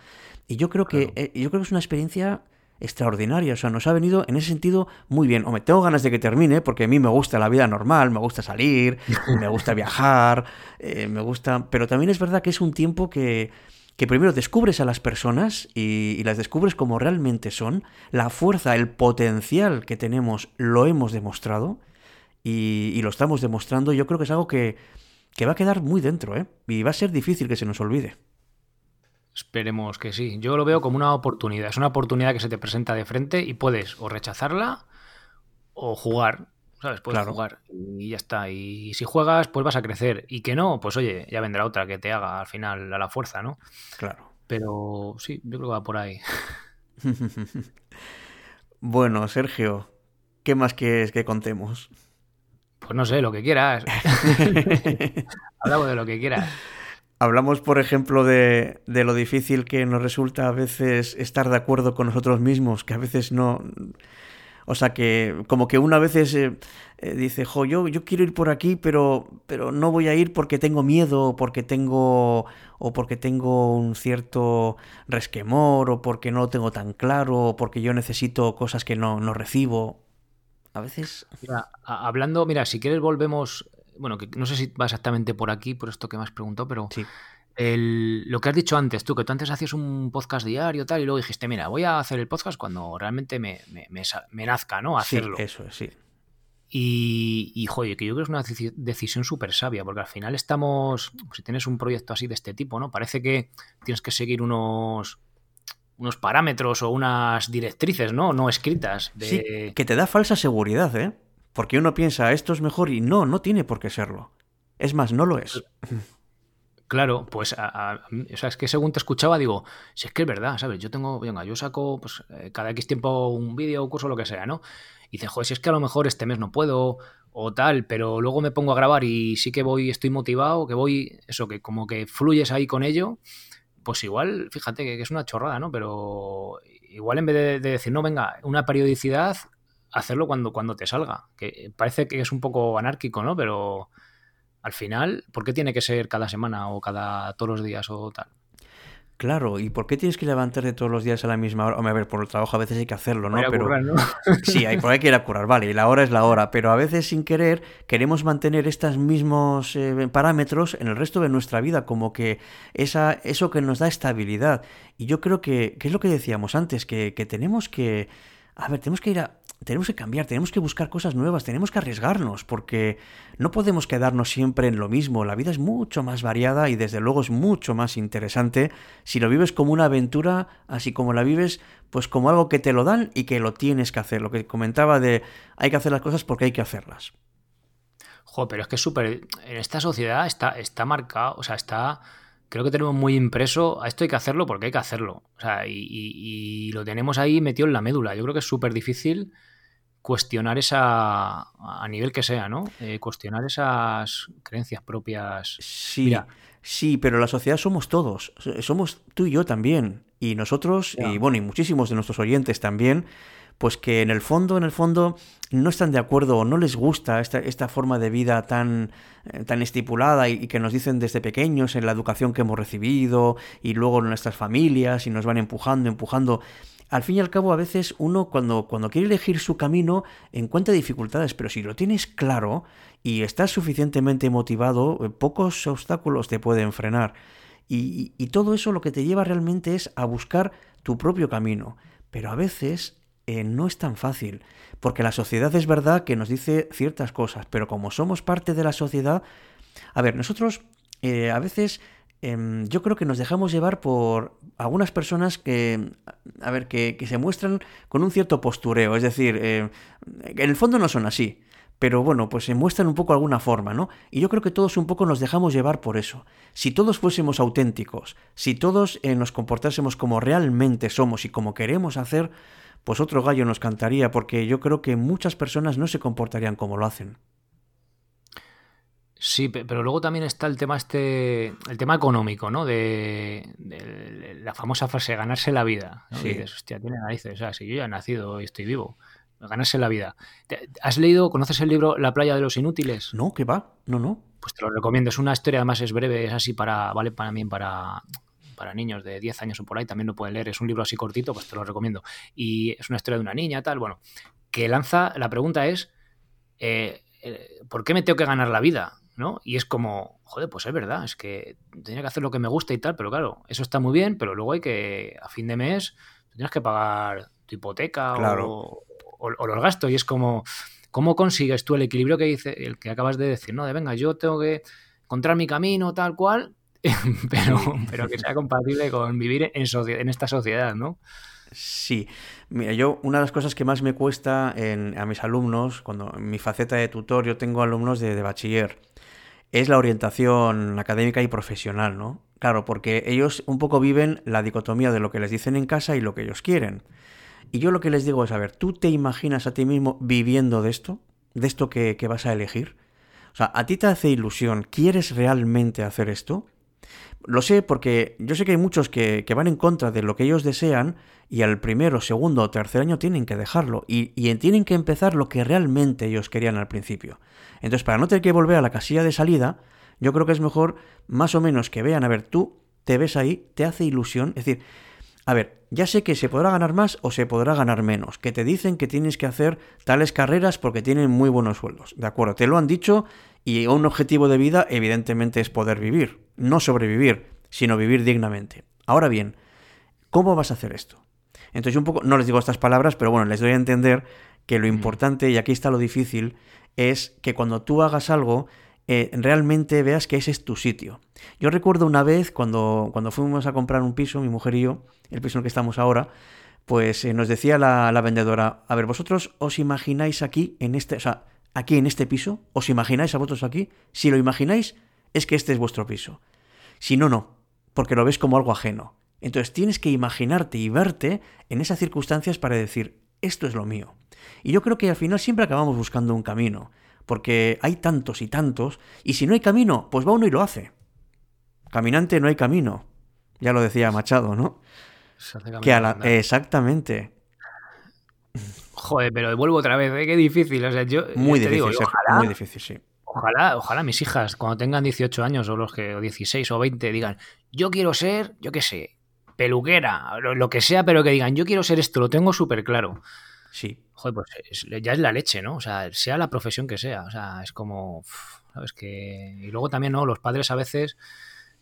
S1: Y yo creo que, eh, yo creo que es una experiencia extraordinaria. O sea, nos ha venido en ese sentido muy bien. me tengo ganas de que termine porque a mí me gusta la vida normal, me gusta salir, me gusta viajar, eh, me gusta... Pero también es verdad que es un tiempo que, que primero descubres a las personas y, las descubres como realmente son. La fuerza, el potencial que tenemos lo hemos demostrado y, lo estamos demostrando. Yo creo que es algo que, que va a quedar muy dentro, ¿eh? Y va a ser difícil que se nos olvide.
S2: Esperemos que sí. Yo lo veo como una oportunidad. Es una oportunidad que se te presenta de frente y puedes o rechazarla o jugar. ¿Sabes? Puedes jugar y ya está. Y si juegas, pues vas a crecer. Y que no, pues oye, ya vendrá otra que te haga al final a la fuerza, ¿no?
S1: Claro.
S2: Pero sí, yo creo que va por ahí.
S1: bueno, Sergio, ¿qué más quieres que contemos?
S2: Pues no sé, lo que quieras. Hablamos de lo que quieras.
S1: Hablamos, por ejemplo, de, lo difícil que nos resulta a veces estar de acuerdo con nosotros mismos, que a veces no... O sea, que como que una vez eh, eh, dice, jo, yo, yo quiero ir por aquí, pero, pero no voy a ir porque tengo miedo, o porque tengo, o porque tengo un cierto resquemor, o porque no lo tengo tan claro, o porque yo necesito cosas que no, no recibo. A veces...
S2: Mira, hablando, mira, si quieres volvemos bueno, que no sé si va exactamente por aquí, por esto que me has preguntado, pero lo que has dicho antes, tú, que tú antes hacías un podcast diario tal, y luego dijiste, mira, voy a hacer el podcast cuando realmente me, me, nazca, ¿no? Hacerlo.
S1: Sí, eso sí.
S2: Y, y, joder, que yo creo que es una decisión súper sabia, porque al final estamos, si tienes un proyecto así de este tipo, ¿no? Parece que tienes que seguir unos, unos parámetros o unas directrices, ¿no? No escritas.
S1: Sí, que te da falsa seguridad, ¿eh? Porque uno piensa, esto es mejor y no, no tiene por qué serlo. Es más, no lo es.
S2: Claro, pues o sea, es que según te escuchaba digo, si es que es verdad, ¿sabes? Yo tengo, venga, yo saco pues, eh, cada X tiempo un vídeo, un curso, lo que sea, ¿no? Y dice, joder, si es que a lo mejor este mes no puedo o tal, pero luego me pongo a grabar y sí que voy, estoy motivado, que voy, eso, que como que fluyes ahí con ello, pues igual, fíjate que, es una chorrada, ¿no? Pero igual en vez de, de decir, no, venga, una periodicidad, hacerlo cuando, cuando te salga. Que parece que es un poco anárquico, ¿no? Pero al final, ¿por qué tiene que ser cada semana o cada todos los días o tal?
S1: Claro, ¿y por qué tienes que levantarte todos los días a la misma hora? Hombre, a ver, por el trabajo a veces hay que hacerlo, ¿no?
S2: pero
S1: sí, hay, por hay que ir a curar, vale, y la hora es la hora, pero a veces sin querer queremos mantener estos mismos eh, parámetros en el resto de nuestra vida, como que esa, eso que nos da estabilidad. Y yo creo que, que es lo que decíamos antes, que, que tenemos que, a ver, tenemos que ir a, tenemos que cambiar, tenemos que buscar cosas nuevas, tenemos que arriesgarnos, porque no podemos quedarnos siempre en lo mismo. La vida es mucho más variada y desde luego es mucho más interesante si lo vives como una aventura, así como la vives, pues como algo que te lo dan y que lo tienes que hacer. Lo que comentaba de hay que hacer las cosas porque hay que hacerlas.
S2: Jo, pero es que es súper. En esta sociedad está, está marcado, o sea, está creo que tenemos muy impreso, a esto hay que hacerlo porque hay que hacerlo. O sea, y, lo tenemos ahí metido en la médula. Yo creo que es súper difícil cuestionar esa, a nivel que sea, ¿no? Eh, cuestionar esas creencias propias.
S1: Sí, sí, pero la sociedad somos todos. Somos tú y yo también. Y nosotros, y bueno, y muchísimos de nuestros oyentes también, pues que en el fondo, en el fondo, no están de acuerdo o no les gusta esta, esta forma de vida tan, eh, tan estipulada y, que nos dicen desde pequeños en la educación que hemos recibido y luego en nuestras familias y nos van empujando, empujando. Al fin y al cabo, a veces uno cuando, cuando quiere elegir su camino encuentra dificultades, pero si lo tienes claro y estás suficientemente motivado, eh, pocos obstáculos te pueden frenar. Y, y todo eso lo que te lleva realmente es a buscar tu propio camino. Pero a veces eh, no es tan fácil, porque la sociedad es verdad que nos dice ciertas cosas, pero como somos parte de la sociedad, a ver, nosotros eh, a veces em, yo creo que nos dejamos llevar por algunas personas que, a ver, que, se muestran con un cierto postureo, es decir, eh, en el fondo no son así. Pero bueno, pues se muestran un poco alguna forma, ¿no? Y yo creo que todos un poco nos dejamos llevar por eso. Si todos fuésemos auténticos, si todos nos comportásemos como realmente somos y como queremos hacer, pues otro gallo nos cantaría, porque yo creo que muchas personas no se comportarían como lo hacen.
S2: Sí, pero luego también está el tema este, el tema económico, ¿no? De, la famosa frase ganarse la vida. ¿no? Sí. dices, hostia, tiene narices. O sea, si yo ya he nacido y estoy vivo, ganarse la vida. ¿Has leído, conoces el libro La playa de los inútiles?
S1: No, ¿qué va? No, no.
S2: Pues te lo recomiendo. Es una historia, además es breve, es así para, vale para mí, para para niños de 10 años o por ahí, también lo pueden leer, es un libro así cortito, pues te lo recomiendo. Y es una historia de una niña, tal, bueno, que lanza, la pregunta es, eh, eh, ¿por qué me tengo que ganar la vida? ¿no? Y es como, joder, pues es verdad, es que tenía que hacer lo que me gusta y tal, pero claro, eso está muy bien, pero luego hay que, a fin de mes, tienes que pagar tu hipoteca o, los gastos. Y es como, ¿cómo consigues tú el equilibrio que dice, el que acabas de decir, ¿no? De venga, yo tengo que encontrar mi camino, tal cual, pero, pero que sea compatible con vivir en, en esta sociedad, ¿no?
S1: Sí, mira, yo una de las cosas que más me cuesta en, a mis alumnos, cuando en mi faceta de tutor, yo tengo alumnos de, de bachiller, es la orientación académica y profesional, ¿no? Claro, porque ellos un poco viven la dicotomía de lo que les dicen en casa y lo que ellos quieren. Y yo lo que les digo es, a ver, ¿tú te imaginas a ti mismo viviendo de esto? ¿De esto que, que vas a elegir? O sea, ¿a ti te hace ilusión? ¿Quieres realmente hacer esto? Lo sé porque yo sé que hay muchos que, van en contra de lo que ellos desean y al primero, segundo o tercer año tienen que dejarlo y, y, tienen que empezar lo que realmente ellos querían al principio. Entonces, para no tener que volver a la casilla de salida, yo creo que es mejor más o menos que vean, a ver, tú te ves ahí, te hace ilusión, es decir, a ver, ya sé que se podrá ganar más o se podrá ganar menos, que te dicen que tienes que hacer tales carreras porque tienen muy buenos sueldos, ¿de acuerdo? Te lo han dicho y un objetivo de vida evidentemente es poder vivir, no sobrevivir, sino vivir dignamente. Ahora bien, ¿cómo vas a hacer esto? Entonces un poco, no les digo estas palabras, pero bueno, les doy a entender que lo importante, y aquí está lo difícil, es que cuando tú hagas algo, eh, realmente veas que ese es tu sitio. Yo recuerdo una vez cuando, cuando fuimos a comprar un piso, mi mujer y yo, el piso en el que estamos ahora, pues eh, nos decía la, la, vendedora, a ver, vosotros os imagináis aquí, en este, o sea, aquí en este piso, os imagináis a vosotros aquí, si lo imagináis, es que este es vuestro piso. Si no, no, porque lo ves como algo ajeno. Entonces tienes que imaginarte y verte en esas circunstancias para decir, esto es lo mío. Y yo creo que al final siempre acabamos buscando un camino, porque hay tantos y tantos, y si no hay camino, pues va uno y lo hace. Caminante no hay camino. Ya lo decía Machado, ¿no? Que Exactamente.
S2: Joder, pero vuelvo otra vez, ¿eh? qué difícil. O sea, yo,
S1: muy difícil, muy difícil, sí.
S2: Ojalá, ojalá mis hijas, cuando tengan 18 años o los que, o 16 o 20, digan, yo quiero ser, yo qué sé, peluquera, lo, que sea, pero que digan, yo quiero ser esto, lo tengo súper claro.
S1: Sí.
S2: Joder, pues ya es la leche, ¿no? O sea, sea la profesión que sea. O sea, es como, ¿sabes? Que... Y luego también, ¿no? Los padres a veces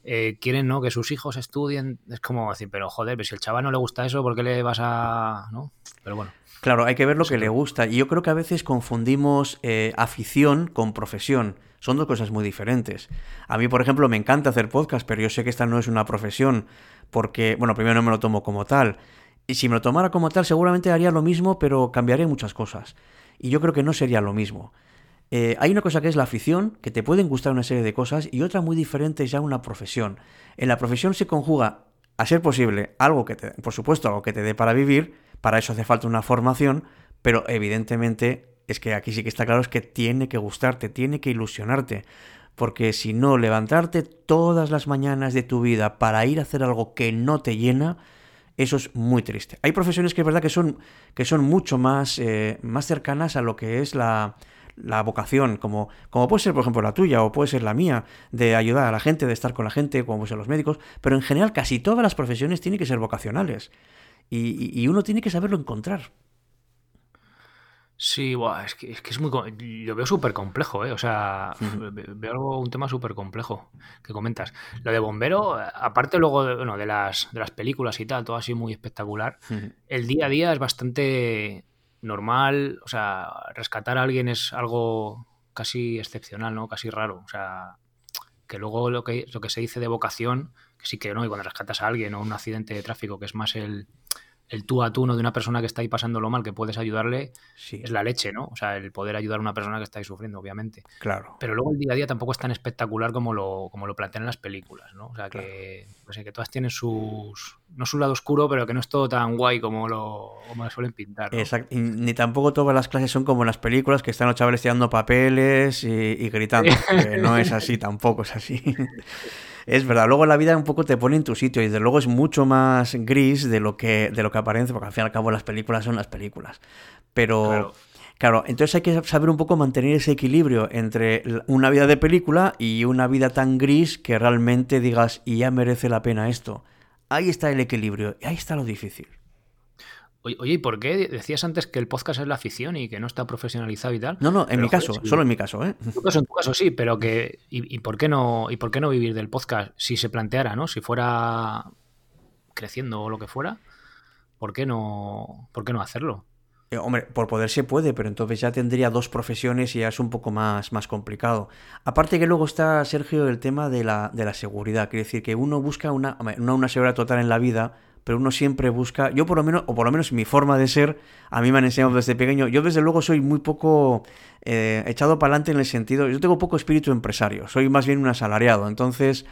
S2: eh, quieren, ¿no? Que sus hijos estudien. Es como decir, pero joder, pero si el chaval no le gusta eso, ¿por qué le vas a...? ¿no? Pero bueno.
S1: Claro, hay que ver lo que le gusta. Y yo creo que a veces confundimos eh, afición con profesión. Son dos cosas muy diferentes. A mí, por ejemplo, me encanta hacer podcast, pero yo sé que esta no es una profesión porque, bueno, primero no me lo tomo como tal. Y si me lo tomara como tal, seguramente haría lo mismo, pero cambiaría muchas cosas. Y yo creo que no sería lo mismo. Eh, hay una cosa que es la afición, que te pueden gustar una serie de cosas, y otra muy diferente es ya una profesión. En la profesión se conjuga, a ser posible, algo que te, por supuesto, algo que te dé para vivir, para eso hace falta una formación, pero evidentemente es que aquí sí que está claro es que tiene que gustarte, tiene que ilusionarte. Porque si no, levantarte todas las mañanas de tu vida para ir a hacer algo que no te llena, eso es muy triste. Hay profesiones que es verdad que son, que son mucho más, eh, más cercanas a lo que es la, la vocación, como, como puede ser, por ejemplo, la tuya o puede ser la mía, de ayudar a la gente, de estar con la gente, como pueden los médicos, pero en general casi todas las profesiones tienen que ser vocacionales y, uno tiene que saberlo encontrar.
S2: Sí, es, que, es, muy. Lo veo súper complejo, ¿eh? O sea, veo algo, un tema súper complejo que comentas. Lo de bombero, aparte luego de, bueno, de, las, de las películas y tal, todo así muy espectacular, el día a día es bastante normal. O sea, rescatar a alguien es algo casi excepcional, ¿no? Casi raro. O sea, que luego lo que, lo que se dice de vocación, que sí que no, y cuando rescatas a alguien o un accidente de tráfico, que es más el el tú a tú ¿no? de una persona que está ahí pasándolo mal, que puedes ayudarle, es la leche, ¿no? O sea, el poder ayudar a una persona que está ahí sufriendo, obviamente.
S1: Claro.
S2: Pero luego el día a día tampoco es tan espectacular como lo, como lo plantean en las películas, ¿no? O sea, que, pues, que todas tienen sus. No su lado oscuro, pero que no es todo tan guay como lo, como suelen pintar.
S1: Exacto. ni tampoco todas las clases son como en las películas, que están los chavales tirando papeles y, y gritando. que no es así, tampoco es así. Es verdad. Luego la vida un poco te pone en tu sitio y desde luego es mucho más gris de lo que, de lo que aparece, porque al fin y al cabo las películas son las películas. Pero... Claro. entonces hay que saber un poco mantener ese equilibrio entre una vida de película y una vida tan gris que realmente digas, y ya merece la pena esto. ahí está el equilibrio, y ahí está lo difícil.
S2: Oye, ¿y por qué decías antes que el podcast es la afición y que no está profesionalizado y tal?
S1: No, no, en mi caso, solo en mi caso, ¿eh?
S2: En tu caso, en tu caso sí, pero que y, por qué no y por qué no vivir del podcast si se planteara, ¿no? Si fuera creciendo o lo que fuera, ¿por qué no por qué no hacerlo?
S1: Eh, hombre, por poder se puede, pero entonces ya tendría dos profesiones y ya es un poco más, más complicado. Aparte que luego está, Sergio, el tema de la, de la seguridad. Quiere decir que uno busca una, no una seguridad total en la vida, pero uno siempre busca, yo por lo menos, o por lo menos mi forma de ser, a mí me han enseñado desde pequeño, yo desde luego soy muy poco eh, echado para adelante en el sentido, yo tengo poco espíritu empresario, soy más bien un asalariado, entonces,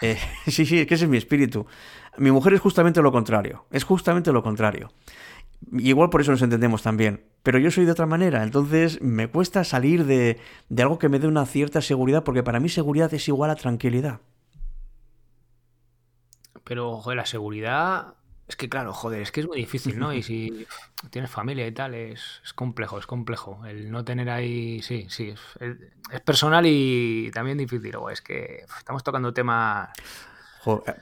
S1: eh, sí, sí, es que ese es mi espíritu. Mi mujer es justamente lo contrario, es justamente lo contrario. Y igual por eso nos entendemos también. Pero yo soy de otra manera, entonces me cuesta salir de, de algo que me dé una cierta seguridad, porque para mí seguridad es igual a tranquilidad.
S2: Pero, joder, la seguridad. Es que, claro, joder, es que es muy difícil, ¿no? Y si tienes familia y tal, es, complejo, es complejo. El no tener ahí. Sí, sí, es, personal y también difícil. O es que estamos tocando temas.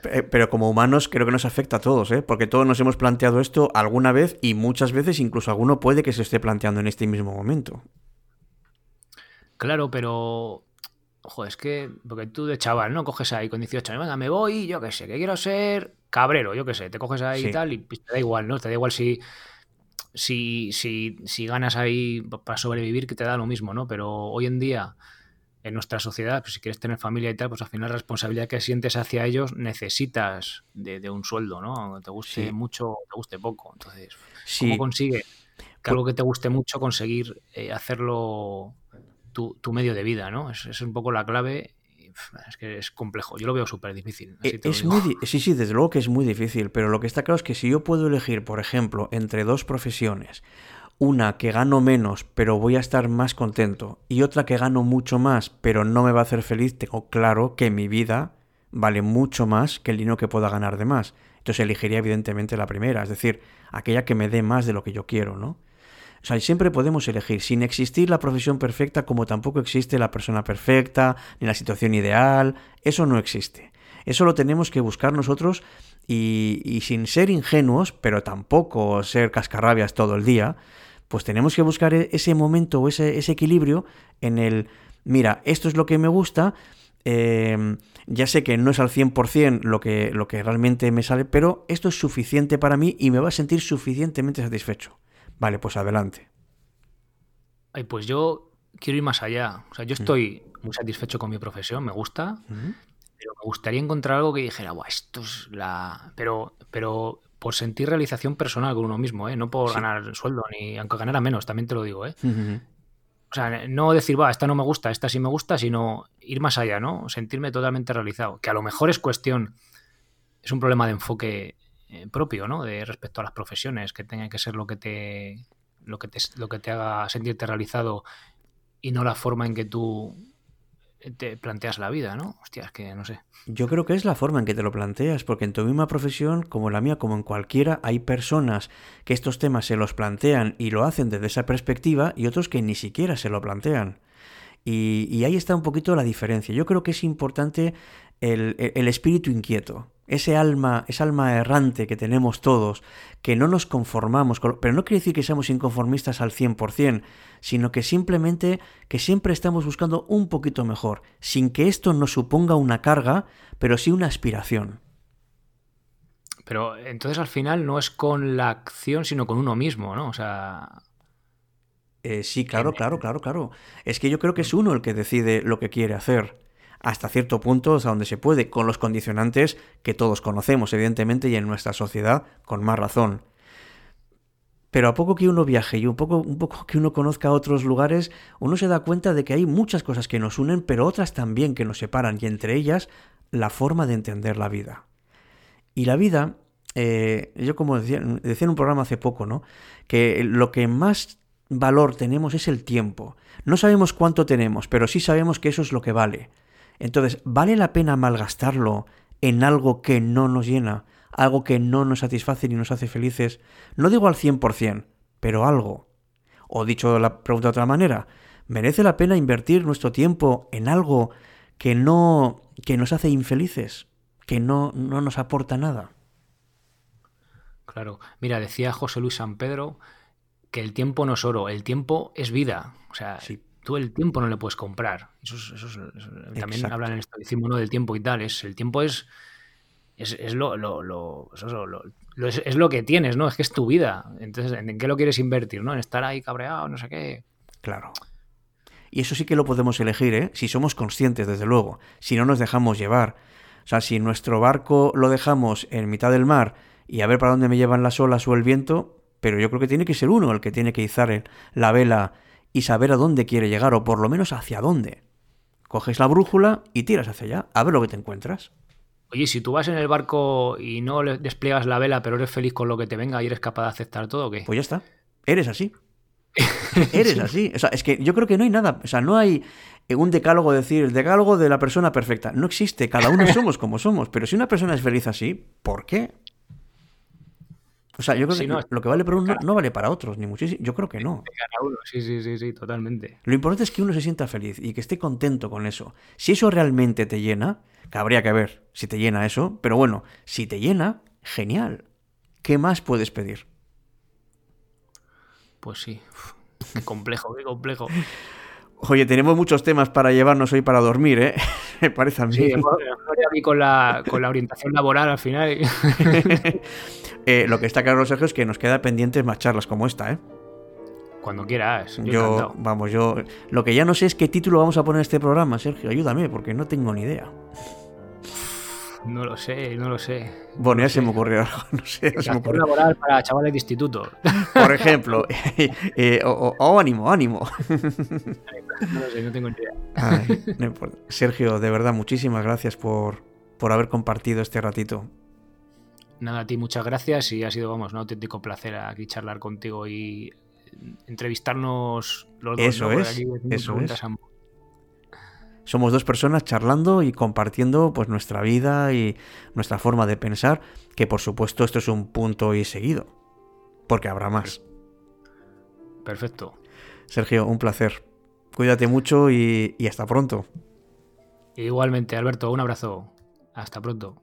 S1: Eh, pero como humanos creo que nos afecta a todos, ¿eh? Porque todos nos hemos planteado esto alguna vez y muchas veces incluso alguno puede que se esté planteando en este mismo momento.
S2: Claro, pero Ojo, es que, porque tú de chaval, ¿no? Coges ahí con 18 años, venga, me voy, yo qué sé, que quiero ser cabrero, yo qué sé, te coges ahí y tal y te da igual, ¿no? Te da igual si, si, si, si ganas ahí para sobrevivir, que te da lo mismo, ¿no? Pero hoy en día, en nuestra sociedad, pues si quieres tener familia y tal, pues al final la responsabilidad que sientes hacia ellos necesitas de, un sueldo, ¿no? Te guste mucho mucho, te guste poco. Entonces, ¿cómo consigue que algo que te guste mucho conseguir eh, hacerlo tu, medio de vida, ¿no? Es, es un poco la clave es que es complejo. Yo lo veo súper difícil.
S1: Eh, es muy, sí, sí, desde luego que es muy difícil, pero lo que está claro es que si yo puedo elegir, por ejemplo, entre dos profesiones, una que gano menos pero voy a estar más contento y otra que gano mucho más pero no me va a hacer feliz, tengo claro que mi vida vale mucho más que el dinero que pueda ganar de más. Entonces elegiría evidentemente la primera, es decir, aquella que me dé más de lo que yo quiero, ¿no? O sea, siempre podemos elegir, sin existir la profesión perfecta, como tampoco existe la persona perfecta, ni la situación ideal, eso no existe. Eso lo tenemos que buscar nosotros y, sin ser ingenuos, pero tampoco ser cascarrabias todo el día, pues tenemos que buscar e-, ese momento o ese, equilibrio en el, mira, esto es lo que me gusta, em, ya sé que no es al 100% lo que, lo que realmente me sale, pero esto es suficiente para mí y me va a sentir suficientemente satisfecho. Vale, pues adelante.
S2: Ay, pues yo quiero ir más allá. O sea, yo estoy muy satisfecho con mi profesión, me gusta, pero me gustaría encontrar algo que dijera, Buah, esto es la. Pero, pero por sentir realización personal con uno mismo, ¿eh? No por ganar sueldo, ni aunque ganara menos, también te lo digo, ¿eh? O sea, no decir, va, esta no me gusta, esta sí me gusta, sino ir más allá, ¿no? Sentirme totalmente realizado. Que a lo mejor es cuestión, es un problema de enfoque eh, propio, ¿no? De respecto a las profesiones, que tenga que ser lo que te lo que te, lo que te haga sentirte realizado y no la forma en que tú te planteas la vida, ¿no? Hostia, es que no sé.
S1: Yo creo que es la forma en que te lo planteas, porque en tu misma profesión, como la mía, como en cualquiera, hay personas que estos temas se los plantean y lo hacen desde esa perspectiva y otros que ni siquiera se lo plantean. Y, ahí está un poquito la diferencia. Yo creo que es importante el, el espíritu inquieto ese alma, esa alma errante que tenemos todos, que no nos conformamos, pero no quiere decir que seamos inconformistas al 100%, sino que simplemente que siempre estamos buscando un poquito mejor, sin que esto nos suponga una carga, pero sí una aspiración.
S2: Pero entonces al final no es con la acción, sino con uno mismo, ¿no? O sea...
S1: Eh, sí, claro, claro, claro, claro. Es que yo creo que es uno el que decide lo que quiere hacer hasta cierto punto, hasta donde se puede, con los condicionantes que todos conocemos, evidentemente, y en nuestra sociedad, con más razón. Pero a poco que uno viaje y un poco, un poco que uno conozca otros lugares, uno se da cuenta de que hay muchas cosas que nos unen, pero otras también que nos separan, y entre ellas la forma de entender la vida. Y la vida, eh, yo como decía, decía en un programa hace poco, ¿no? Que lo que más valor tenemos es el tiempo. No sabemos cuánto tenemos, pero sí sabemos que eso es lo que vale. Entonces, ¿vale la pena malgastarlo en algo que no nos llena, algo que no nos satisface ni nos hace felices? No digo al 100%, pero algo. O dicho la pregunta de otra manera, ¿merece la pena invertir nuestro tiempo en algo que no que nos hace infelices, que no, no nos aporta nada?
S2: Claro. Mira, decía José Luis San Pedro que el tiempo no es oro, el tiempo es vida. O sea, tú el tiempo no le puedes comprar. Eso, también hablan en el estoicismo ¿no? del tiempo y tal. Es, el tiempo es, es, lo, lo, es, lo que tienes, ¿no? Es que es tu vida. Entonces, ¿en qué lo quieres invertir? ¿no? En estar ahí cabreado, no sé qué.
S1: Claro. Y eso sí que lo podemos elegir, ¿eh? Si somos conscientes, desde luego. Si no nos dejamos llevar. O sea, si nuestro barco lo dejamos en mitad del mar y a ver para dónde me llevan las olas o el viento, pero yo creo que tiene que ser uno el que tiene que izar la vela y saber a dónde quiere llegar, o por lo menos hacia dónde. Coges la brújula y tiras hacia allá, a ver lo que te encuentras.
S2: Oye, si tú vas en el barco y no despliegas la vela, pero eres feliz con lo que te venga y eres capaz de aceptar todo, ¿qué?
S1: Pues ya está. Eres así. eres así. O sea, es que yo creo que no hay nada. O sea, no hay un decálogo decir, el decálogo de la persona perfecta. No existe. Cada uno somos como somos. Pero si una persona es feliz así, ¿por qué? O sea, yo creo que lo que vale para uno no vale para otros, ni muchísimo. Yo creo que no.
S2: Sí, sí, sí, sí, totalmente.
S1: Lo importante es que uno se sienta feliz y que esté contento con eso. Si eso realmente te llena, que habría que ver si te llena eso, pero bueno, si te llena, genial. ¿Qué más puedes pedir?
S2: Pues sí. qué complejo, qué complejo.
S1: Oye, tenemos muchos temas para llevarnos hoy para dormir, ¿eh? Me parece a mí.
S2: Sí, con la, con la orientación laboral al final.
S1: Eh, lo que está claro, Sergio, es que nos queda pendientes más charlas como esta, ¿eh?
S2: Cuando quieras.
S1: Yo, vamos, yo. Lo que ya no sé es qué título vamos a poner a este programa, Sergio. Ayúdame, porque no tengo ni idea.
S2: No lo sé, no lo sé.
S1: Bueno, ya se me ocurrió algo, no sé. Se me ocurrió.
S2: laboral para chavales de instituto.
S1: Por ejemplo. Eh, o, ánimo, ánimo.
S2: No lo sé, no tengo ni idea.
S1: Sergio, de verdad, muchísimas gracias por, por haber compartido este ratito.
S2: Nada, a ti muchas gracias y ha sido, vamos, un auténtico placer aquí charlar contigo y entrevistarnos los dos.
S1: Eso es, eso es. Somos dos personas charlando y compartiendo pues nuestra vida y nuestra forma de pensar, que por supuesto esto es un punto y seguido, porque habrá más.
S2: Perfecto.
S1: Sergio, un placer. Cuídate mucho y hasta pronto.
S2: Igualmente, Alberto, un abrazo. Hasta pronto.